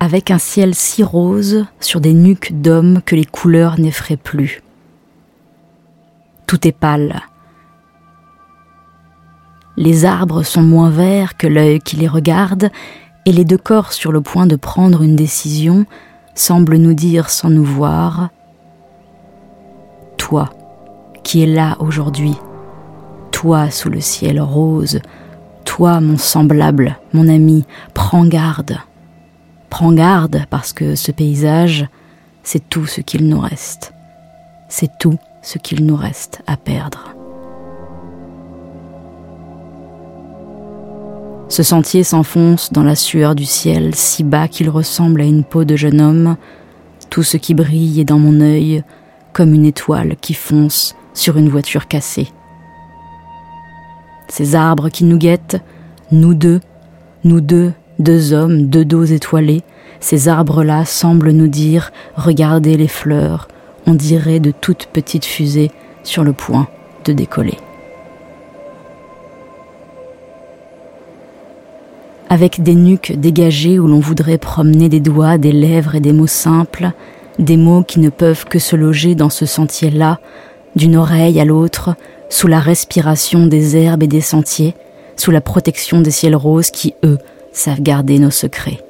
Avec un ciel si rose sur des nuques d'hommes que les couleurs n'effraient plus. Tout est pâle. Les arbres sont moins verts que l'œil qui les regarde, et les deux corps sur le point de prendre une décision semblent nous dire sans nous voir Toi, qui es là aujourd'hui, toi sous le ciel rose, toi mon semblable, mon ami, prends garde. Prends garde parce que ce paysage, c'est tout ce qu'il nous reste. C'est tout ce qu'il nous reste à perdre. Ce sentier s'enfonce dans la sueur du ciel si bas qu'il ressemble à une peau de jeune homme. Tout ce qui brille est dans mon œil comme une étoile qui fonce sur une voiture cassée. Ces arbres qui nous guettent, nous deux, nous deux, deux hommes, deux dos étoilés, ces arbres-là semblent nous dire Regardez les fleurs, on dirait de toutes petites fusées sur le point de décoller. Avec des nuques dégagées où l'on voudrait promener des doigts, des lèvres et des mots simples, des mots qui ne peuvent que se loger dans ce sentier-là, d'une oreille à l'autre, sous la respiration des herbes et des sentiers, sous la protection des ciels roses qui, eux, savent garder nos secrets.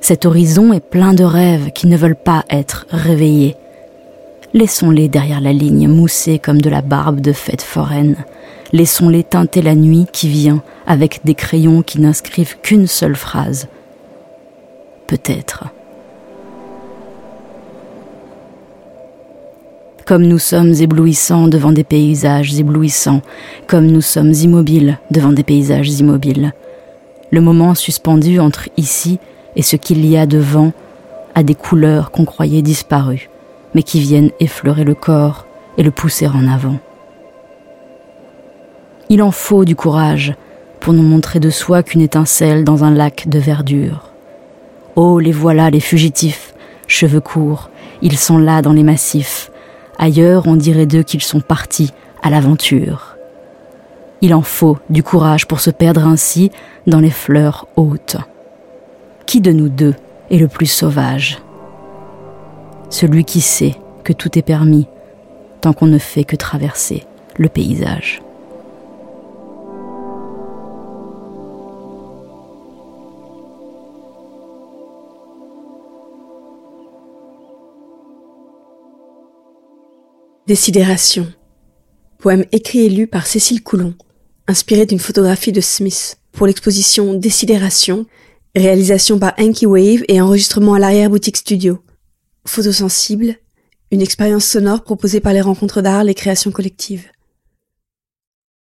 Cet horizon est plein de rêves qui ne veulent pas être réveillés. Laissons-les derrière la ligne, moussés comme de la barbe de fête foraine. Laissons-les teinter la nuit qui vient avec des crayons qui n'inscrivent qu'une seule phrase. Peut-être. Comme nous sommes éblouissants devant des paysages éblouissants, comme nous sommes immobiles devant des paysages immobiles. Le moment suspendu entre ici et ce qu'il y a devant a des couleurs qu'on croyait disparues, mais qui viennent effleurer le corps et le pousser en avant. Il en faut du courage pour nous montrer de soi qu'une étincelle dans un lac de verdure. Oh, les voilà, les fugitifs, cheveux courts, ils sont là dans les massifs, Ailleurs, on dirait d'eux qu'ils sont partis à l'aventure. Il en faut du courage pour se perdre ainsi dans les fleurs hautes. Qui de nous deux est le plus sauvage? Celui qui sait que tout est permis tant qu'on ne fait que traverser le paysage. Décidération. Poème écrit et lu par Cécile Coulon, inspiré d'une photographie de Smith pour l'exposition Décidération, réalisation par Anki Wave et enregistrement à l'arrière-boutique studio. Photosensible, une expérience sonore proposée par les rencontres d'art, les créations collectives.